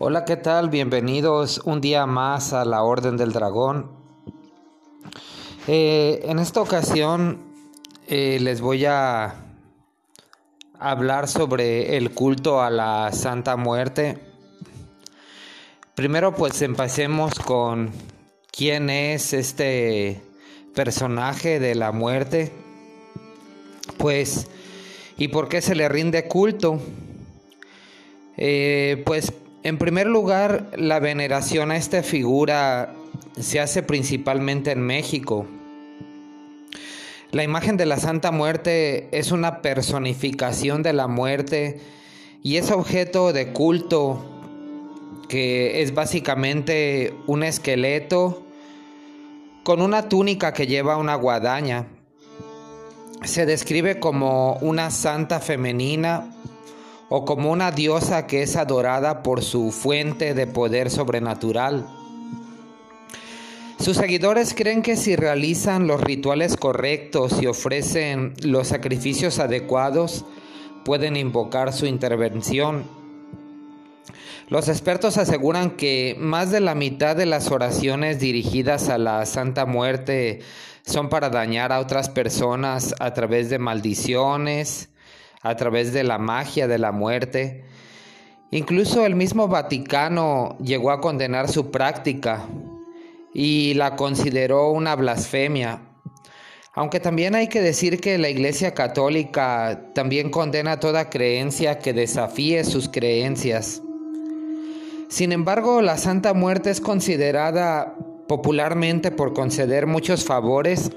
Hola, ¿qué tal? Bienvenidos un día más a la Orden del Dragón. Eh, en esta ocasión eh, les voy a hablar sobre el culto a la Santa Muerte. Primero pues empecemos con quién es este personaje de la muerte. Pues, ¿y por qué se le rinde culto? Eh, pues en primer lugar, la veneración a esta figura se hace principalmente en México. La imagen de la Santa Muerte es una personificación de la muerte y es objeto de culto que es básicamente un esqueleto con una túnica que lleva una guadaña. Se describe como una santa femenina o como una diosa que es adorada por su fuente de poder sobrenatural. Sus seguidores creen que si realizan los rituales correctos y ofrecen los sacrificios adecuados, pueden invocar su intervención. Los expertos aseguran que más de la mitad de las oraciones dirigidas a la Santa Muerte son para dañar a otras personas a través de maldiciones, a través de la magia de la muerte. Incluso el mismo Vaticano llegó a condenar su práctica y la consideró una blasfemia. Aunque también hay que decir que la Iglesia Católica también condena toda creencia que desafíe sus creencias. Sin embargo, la Santa Muerte es considerada popularmente por conceder muchos favores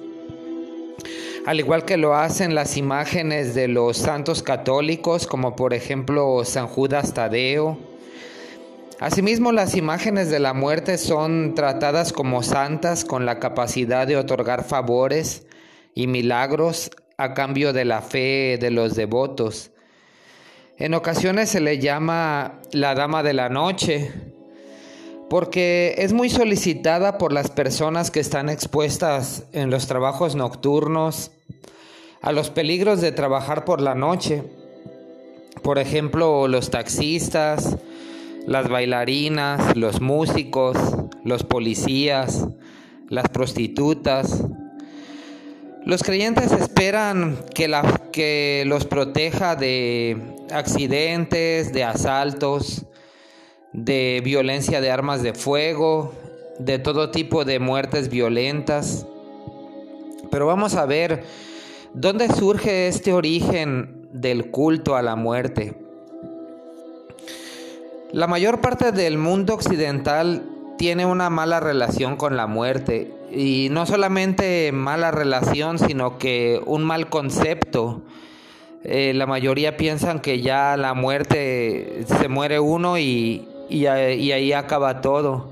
al igual que lo hacen las imágenes de los santos católicos, como por ejemplo San Judas Tadeo. Asimismo, las imágenes de la muerte son tratadas como santas con la capacidad de otorgar favores y milagros a cambio de la fe de los devotos. En ocasiones se le llama la Dama de la Noche, porque es muy solicitada por las personas que están expuestas en los trabajos nocturnos a los peligros de trabajar por la noche. Por ejemplo, los taxistas, las bailarinas, los músicos, los policías, las prostitutas. Los creyentes esperan que, la, que los proteja de accidentes, de asaltos, de violencia de armas de fuego, de todo tipo de muertes violentas. Pero vamos a ver dónde surge este origen del culto a la muerte. La mayor parte del mundo occidental tiene una mala relación con la muerte y no solamente mala relación, sino que un mal concepto. Eh, la mayoría piensan que ya la muerte se muere uno y, y, ahí acaba todo.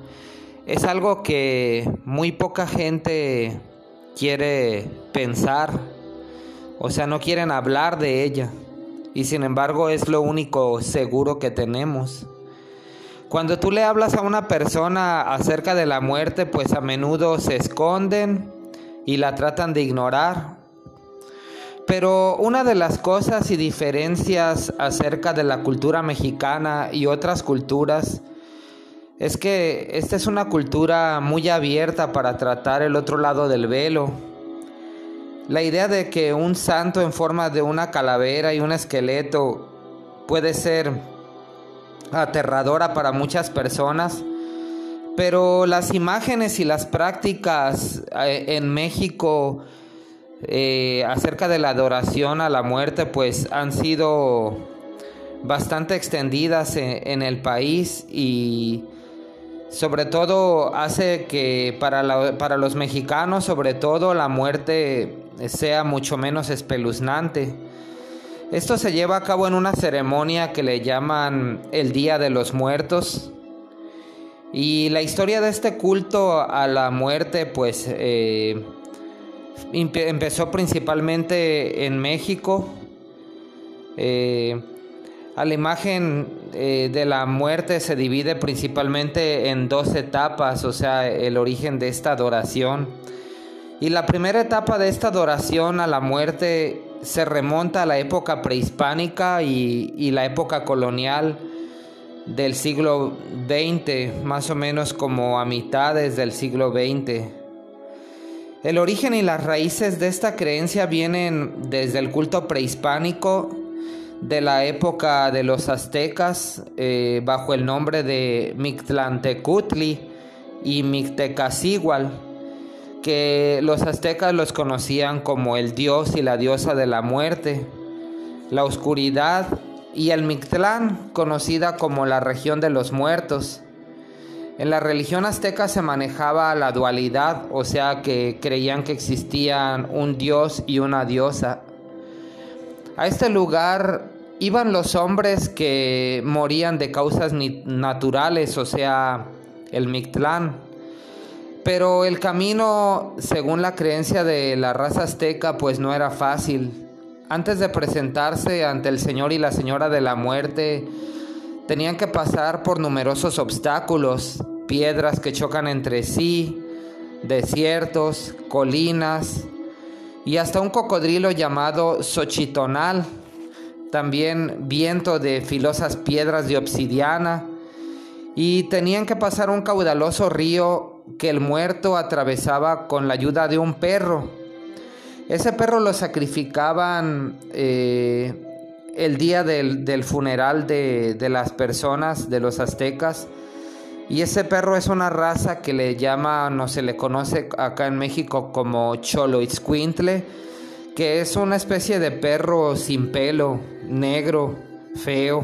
Es algo que muy poca gente quiere pensar, o sea, no quieren hablar de ella, y sin embargo es lo único seguro que tenemos. Cuando tú le hablas a una persona acerca de la muerte, pues a menudo se esconden y la tratan de ignorar. Pero una de las cosas y diferencias acerca de la cultura mexicana y otras culturas es que esta es una cultura muy abierta para tratar el otro lado del velo. La idea de que un santo en forma de una calavera y un esqueleto puede ser aterradora para muchas personas, pero las imágenes y las prácticas eh, en México eh, acerca de la adoración a la muerte, pues han sido bastante extendidas en, el país y sobre todo hace que para, para los mexicanos, sobre todo, la muerte sea mucho menos espeluznante. Esto se lleva a cabo en una ceremonia que le llaman el Día de los Muertos. Y la historia de este culto a la muerte, pues, eh, empezó principalmente en México. Eh, a la imagen eh, de la muerte se divide principalmente en dos etapas, o sea, el origen de esta adoración. Y la primera etapa de esta adoración a la muerte se remonta a la época prehispánica y, la época colonial, del siglo XX, más o menos como a mitades del siglo XX. El origen y las raíces de esta creencia vienen desde el culto prehispánico de la época de los aztecas eh, bajo el nombre de Mictlantecutli y Mictecacigual, que los aztecas los conocían como el dios y la diosa de la muerte, la oscuridad y el Mictlán, conocida como la región de los muertos. En la religión azteca se manejaba la dualidad, o sea que creían que existían un dios y una diosa. A este lugar iban los hombres que morían de causas naturales, o sea, el Mictlán. Pero el camino, según la creencia de la raza azteca, pues no era fácil. Antes de presentarse ante el Señor y la Señora de la Muerte, tenían que pasar por numerosos obstáculos, piedras que chocan entre sí, desiertos, colinas y hasta un cocodrilo llamado Xochitonal, también viento de filosas piedras de obsidiana, y tenían que pasar un caudaloso río que el muerto atravesaba con la ayuda de un perro ese perro lo sacrificaban eh, el día del, funeral de, las personas, de los aztecas. Y ese perro es una raza que le llama, no se le conoce acá en México como Choloitzcuintle, que es una especie de perro sin pelo, negro, feo.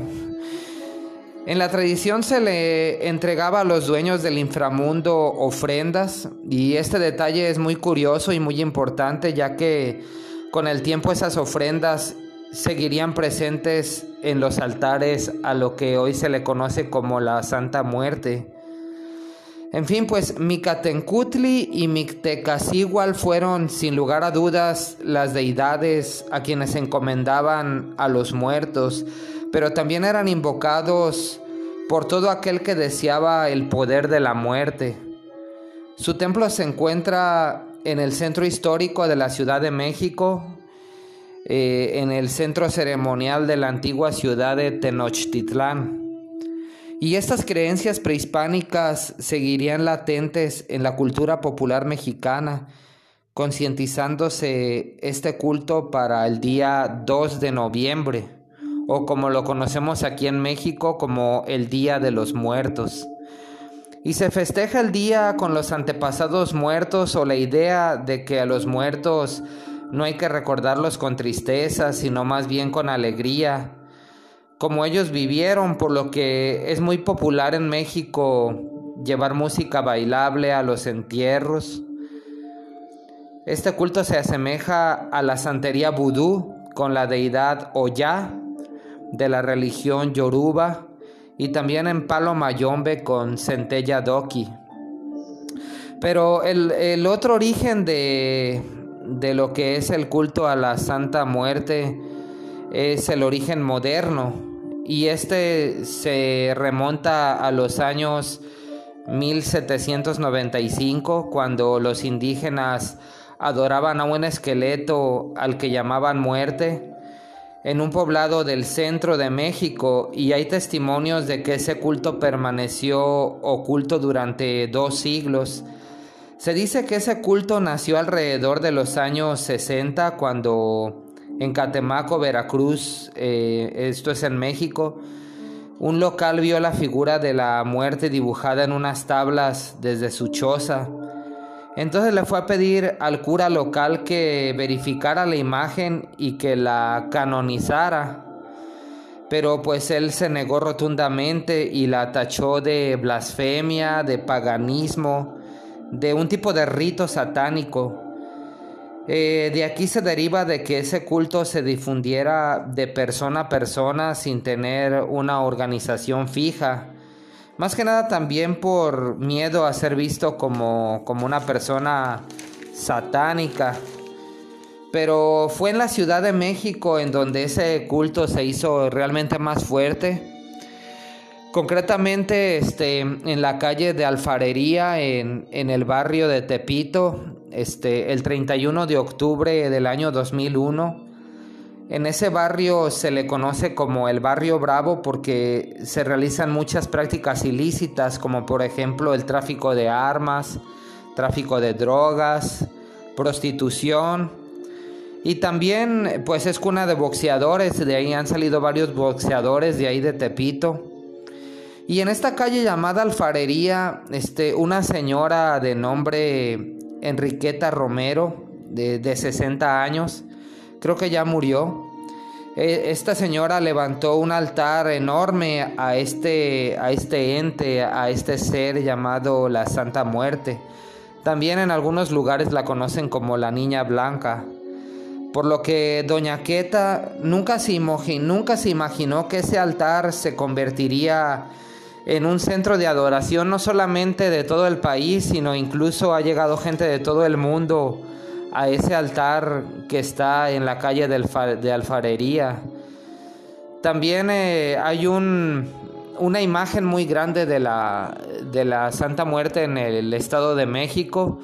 En la tradición se le entregaba a los dueños del inframundo ofrendas y este detalle es muy curioso y muy importante ya que con el tiempo esas ofrendas seguirían presentes en los altares a lo que hoy se le conoce como la Santa Muerte. En fin, pues Micatencutli y Mictecacigual fueron sin lugar a dudas las deidades a quienes encomendaban a los muertos pero también eran invocados por todo aquel que deseaba el poder de la muerte. Su templo se encuentra en el centro histórico de la Ciudad de México, eh, en el centro ceremonial de la antigua ciudad de Tenochtitlán. Y estas creencias prehispánicas seguirían latentes en la cultura popular mexicana, concientizándose este culto para el día 2 de noviembre o como lo conocemos aquí en México como el Día de los Muertos. Y se festeja el día con los antepasados muertos o la idea de que a los muertos no hay que recordarlos con tristeza, sino más bien con alegría, como ellos vivieron, por lo que es muy popular en México llevar música bailable a los entierros. Este culto se asemeja a la santería vudú con la deidad Oya, de la religión yoruba y también en Palo Mayombe con Centella Doki. Pero el, otro origen de, de lo que es el culto a la Santa Muerte es el origen moderno y este se remonta a los años 1795 cuando los indígenas adoraban a un esqueleto al que llamaban muerte en un poblado del centro de México y hay testimonios de que ese culto permaneció oculto durante dos siglos. Se dice que ese culto nació alrededor de los años 60 cuando en Catemaco, Veracruz, eh, esto es en México, un local vio la figura de la muerte dibujada en unas tablas desde su choza. Entonces le fue a pedir al cura local que verificara la imagen y que la canonizara. Pero pues él se negó rotundamente y la tachó de blasfemia, de paganismo, de un tipo de rito satánico. Eh, de aquí se deriva de que ese culto se difundiera de persona a persona sin tener una organización fija más que nada también por miedo a ser visto como, como una persona satánica. Pero fue en la Ciudad de México en donde ese culto se hizo realmente más fuerte. Concretamente este, en la calle de Alfarería, en, en, el barrio de Tepito, este, el 31 de octubre del año 2001, En ese barrio se le conoce como el barrio bravo porque se realizan muchas prácticas ilícitas como por ejemplo el tráfico de armas, tráfico de drogas, prostitución y también pues es cuna de boxeadores, de ahí han salido varios boxeadores de ahí de Tepito. Y en esta calle llamada Alfarería, este, una señora de nombre Enriqueta Romero, de, de 60 años, creo que ya murió. E, esta señora levantó un altar enorme a este, a este ente, a este ser llamado la Santa Muerte. También en algunos lugares la conocen como la Niña Blanca. Por lo que Doña Queta nunca se, nunca se imaginó que ese altar se convertiría en un centro de adoración no solamente de todo el país, sino incluso ha llegado gente de todo el mundo a ese altar que está en la calle de Alfarería. También eh, hay una imagen muy grande de la, de la Santa Muerte en el Estado de México.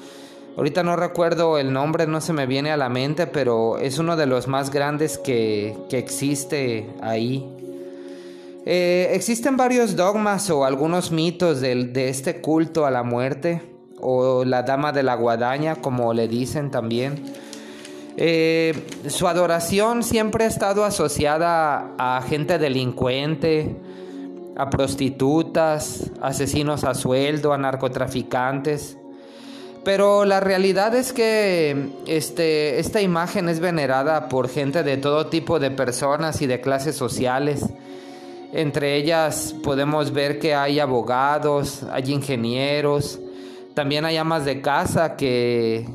Ahorita no recuerdo el nombre, no se me viene a la mente, pero es uno de los más grandes que, existe ahí. Eh, existen varios dogmas o algunos mitos de este culto a la muerte o la dama de la guadaña, como le dicen también. Eh, su adoración siempre ha estado asociada a gente delincuente, a prostitutas, asesinos a sueldo, a narcotraficantes. Pero la realidad es que este, esta imagen es venerada por gente de todo tipo de personas y de clases sociales. Entre ellas podemos ver que hay abogados, hay ingenieros, también hay amas de casa que,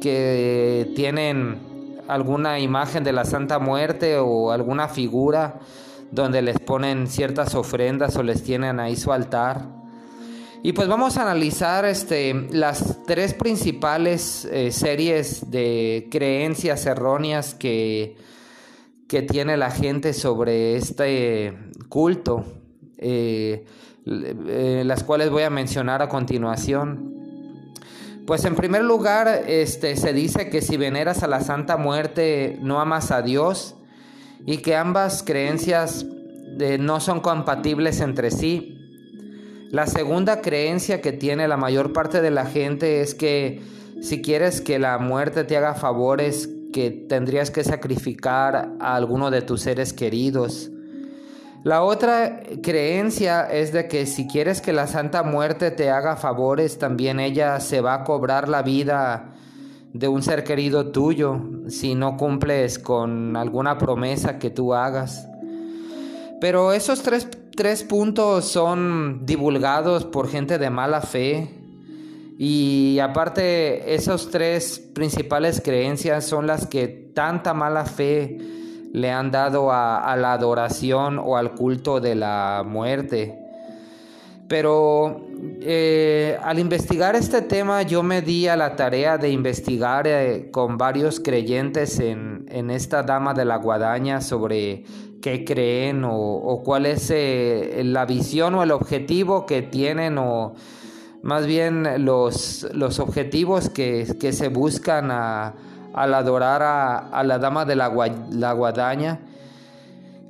que tienen alguna imagen de la Santa Muerte o alguna figura donde les ponen ciertas ofrendas o les tienen ahí su altar. Y pues vamos a analizar este, las tres principales eh, series de creencias erróneas que, que, tiene la gente sobre este culto. Eh, eh, las cuales voy a mencionar a continuación. Pues en primer lugar, este, se dice que si veneras a la Santa Muerte no amas a Dios y que ambas creencias eh, no son compatibles entre sí. La segunda creencia que tiene la mayor parte de la gente es que si quieres que la muerte te haga favores, que tendrías que sacrificar a alguno de tus seres queridos. La otra creencia es de que si quieres que la Santa Muerte te haga favores, también ella se va a cobrar la vida de un ser querido tuyo si no cumples con alguna promesa que tú hagas. Pero esos tres, tres puntos son divulgados por gente de mala fe y aparte esos tres principales creencias son las que tanta mala fe le han dado a, la adoración o al culto de la muerte. Pero eh, al investigar este tema yo me di a la tarea de investigar eh, con varios creyentes en, esta dama de la guadaña sobre qué creen o, cuál es eh, la visión o el objetivo que tienen o más bien los, objetivos que, que se buscan a, al adorar a, la dama de la, guadaña.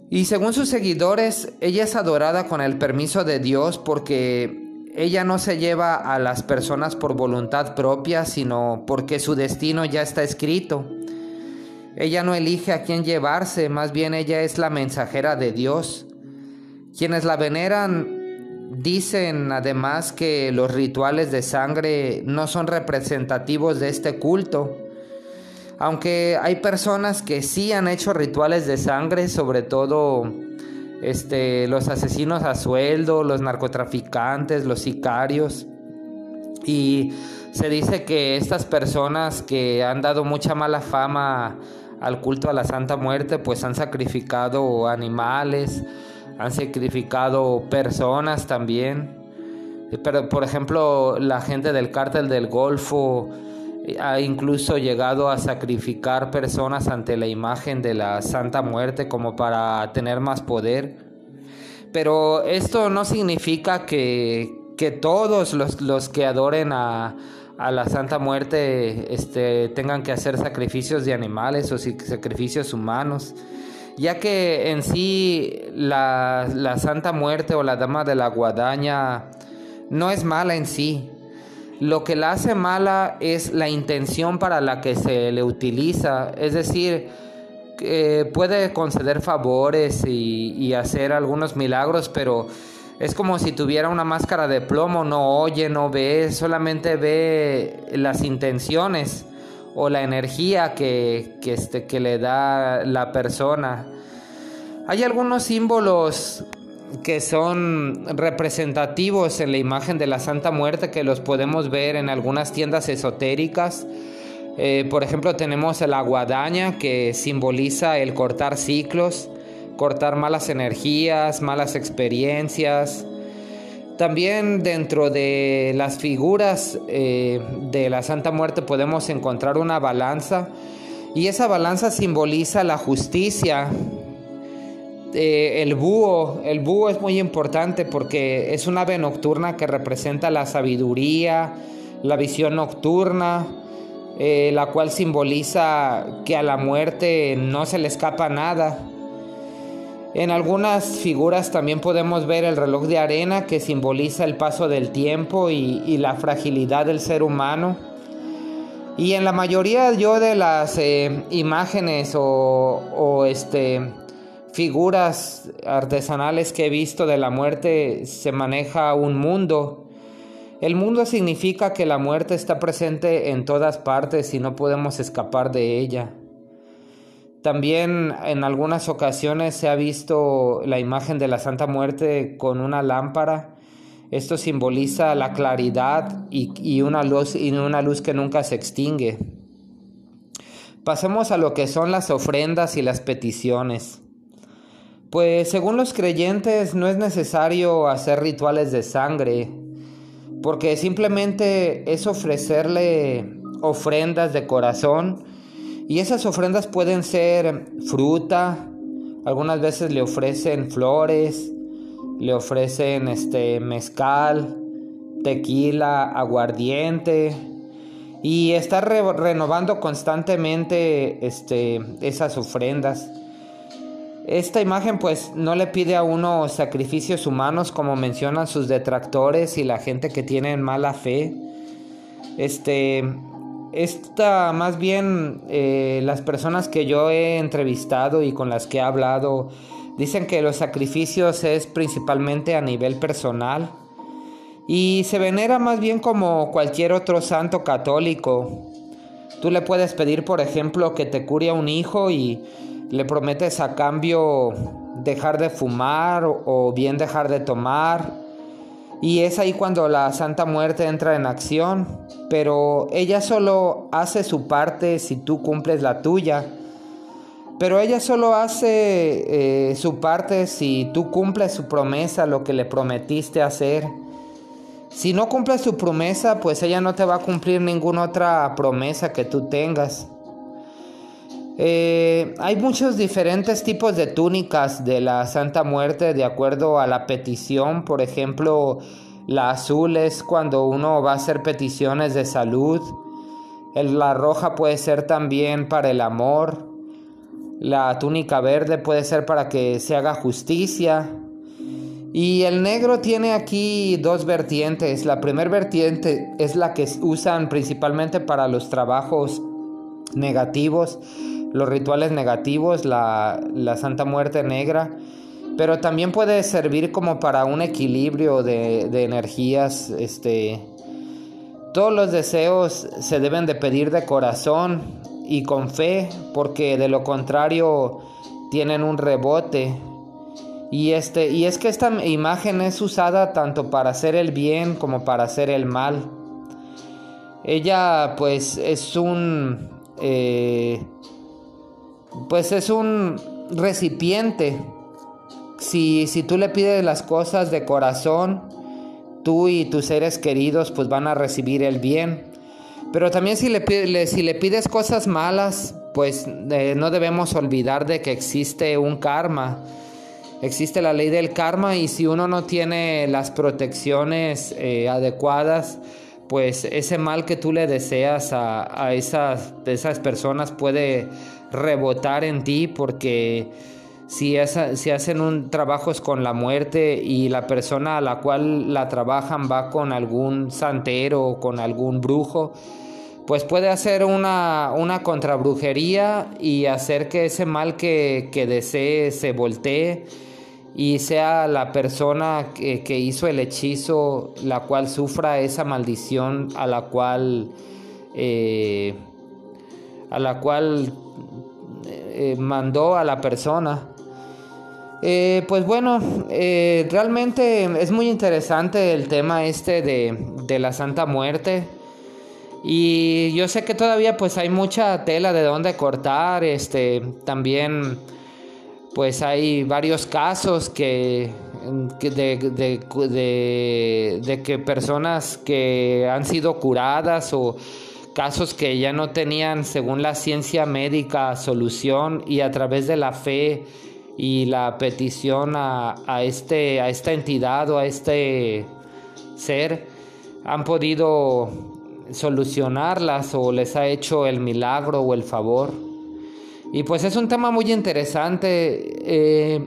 Y según sus seguidores, ella es adorada con el permiso de Dios porque ella no se lleva a las personas por voluntad propia, sino porque su destino ya está escrito. Ella no elige a quién llevarse, más bien ella es la mensajera de Dios. Quienes la veneran dicen además que los rituales de sangre no son representativos de este culto aunque hay personas que sí han hecho rituales de sangre, sobre todo este, los asesinos a sueldo, los narcotraficantes, los sicarios. Y se dice que estas personas que han dado mucha mala fama al culto a la Santa Muerte, pues han sacrificado animales, han sacrificado personas también. Pero por ejemplo, la gente del cártel del Golfo ha incluso llegado a sacrificar personas ante la imagen de la Santa Muerte como para tener más poder. Pero esto no significa que, todos los, que adoren a, a la Santa Muerte este, tengan que hacer sacrificios de animales o sacrificios humanos, ya que en sí la, la Santa Muerte o la Dama de la Guadaña no es mala en sí. Lo que la hace mala es la intención para la que se le utiliza, es decir, puede conceder favores y, hacer algunos milagros, pero es como si tuviera una máscara de plomo, no oye, no ve, solamente ve las intenciones o la energía que, que, este, que le da la persona. Hay algunos símbolos que son representativos en la imagen de la Santa Muerte que los podemos ver en algunas tiendas esotéricas. Eh, por ejemplo, tenemos la guadaña que simboliza el cortar ciclos cortar malas energías, malas experiencias. También dentro de las figuras eh, de la Santa Muerte podemos encontrar una balanza y esa balanza simboliza la justicia. Eh, el búho, el búho es muy importante porque es un ave nocturna que representa la sabiduría, la visión nocturna, eh, la cual simboliza que a la muerte no se le escapa nada. En algunas figuras también podemos ver el reloj de arena que simboliza el paso del tiempo y, la fragilidad del ser humano. Y en la mayoría yo de las eh, imágenes o, este, figuras artesanales que he visto de la muerte se maneja un mundo. El mundo significa que la muerte está presente en todas partes y no podemos escapar de ella. También en algunas ocasiones se ha visto la imagen de la Santa Muerte con una lámpara. Esto simboliza la claridad y, una, luz, y una luz que nunca se extingue. Pasemos a lo que son las ofrendas y las peticiones. Pues según los creyentes no es necesario hacer rituales de sangre, porque simplemente es ofrecerle ofrendas de corazón y esas ofrendas pueden ser fruta, algunas veces le ofrecen flores, le ofrecen este mezcal, tequila, aguardiente y está renovando constantemente este, esas ofrendas. Esta imagen pues no le pide a uno sacrificios humanos como mencionan sus detractores y la gente que tiene mala fe. Este, esta, más bien, eh, las personas que yo he entrevistado y con las que he hablado, dicen que los sacrificios es principalmente a nivel personal y se venera más bien como cualquier otro santo católico. Tú le puedes pedir, por ejemplo, que te cure a un hijo y le prometes a cambio dejar de fumar o bien dejar de tomar y es ahí cuando la Santa Muerte entra en acción, pero ella solo hace su parte si tú cumples la tuya. Pero ella solo hace eh, su parte si tú cumples su promesa, lo que le prometiste hacer. Si no cumples su promesa, pues ella no te va a cumplir ninguna otra promesa que tú tengas. Eh, hay muchos diferentes tipos de túnicas de la Santa Muerte de acuerdo a la petición. Por ejemplo, la azul es cuando uno va a hacer peticiones de salud. la roja puede ser también para el amor. La túnica verde puede ser para que se haga justicia. Y el negro tiene aquí dos vertientes. La primera vertiente es la que usan principalmente para los trabajos negativos los rituales negativos, la, Santa Muerte Negra, pero también puede servir como para un equilibrio de, de energías. Este, todos los deseos se deben de pedir de corazón y con fe, porque de lo contrario tienen un rebote. Y, este, y es que esta imagen es usada tanto para hacer el bien como para hacer el mal. Ella pues es un... Eh, pues es un recipiente. Si, si tú le pides las cosas de corazón, tú y tus seres queridos pues van a recibir el bien. Pero también si le, si le pides cosas malas, pues eh, no debemos olvidar de que existe un karma. Existe la ley del karma y si uno no tiene las protecciones eh, adecuadas, pues ese mal que tú le deseas a, esas, esas personas puede rebotar en ti porque si, si hacen un trabajo con la muerte y la persona a la cual la trabajan va con algún santero o con algún brujo, pues puede hacer una, una contrabrujería y hacer que ese mal que, que desee se voltee y sea la persona que, hizo el hechizo la cual sufra esa maldición a la cual eh, a la cual eh, mandó a la persona. Eh, pues bueno realmente es muy interesante el tema este de, de la Santa Muerte. Y yo sé que todavía pues hay mucha tela de dónde cortar este también pues hay varios casos que, de, que personas que han sido curadas o casos que ya no tenían, según la ciencia médica, solución y a través de la fe y la petición a, este, a esta entidad o a este ser, han podido solucionarlas o les ha hecho el milagro o el favor. Y pues es un tema muy interesante. Eh,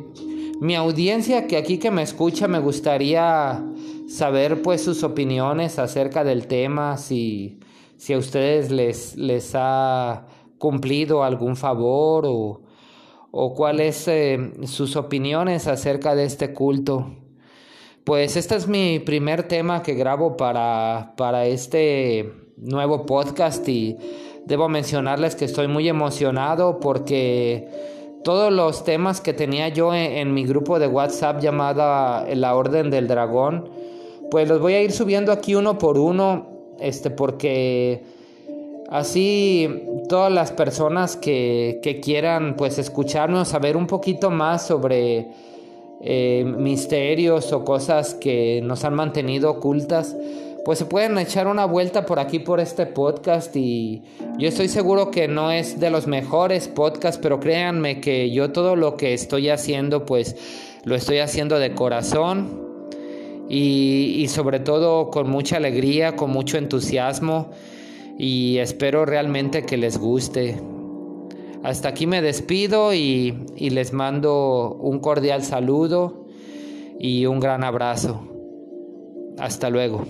mi audiencia que aquí que me escucha me gustaría saber pues sus opiniones acerca del tema, si, si a ustedes les, les ha cumplido algún favor o, o cuáles eh, sus opiniones acerca de este culto. Pues este es mi primer tema que grabo para, para este nuevo podcast y Debo mencionarles que estoy muy emocionado porque todos los temas que tenía yo en, mi grupo de WhatsApp llamada La Orden del Dragón, pues los voy a ir subiendo aquí uno por uno, este, porque así todas las personas que, quieran pues escucharnos, saber un poquito más sobre eh, misterios o cosas que nos han mantenido ocultas, pues se pueden echar una vuelta por aquí por este podcast y yo estoy seguro que no es de los mejores podcasts, pero créanme que yo todo lo que estoy haciendo pues lo estoy haciendo de corazón y, sobre todo con mucha alegría, con mucho entusiasmo y espero realmente que les guste. Hasta aquí me despido y les mando un cordial saludo y un gran abrazo. Hasta luego.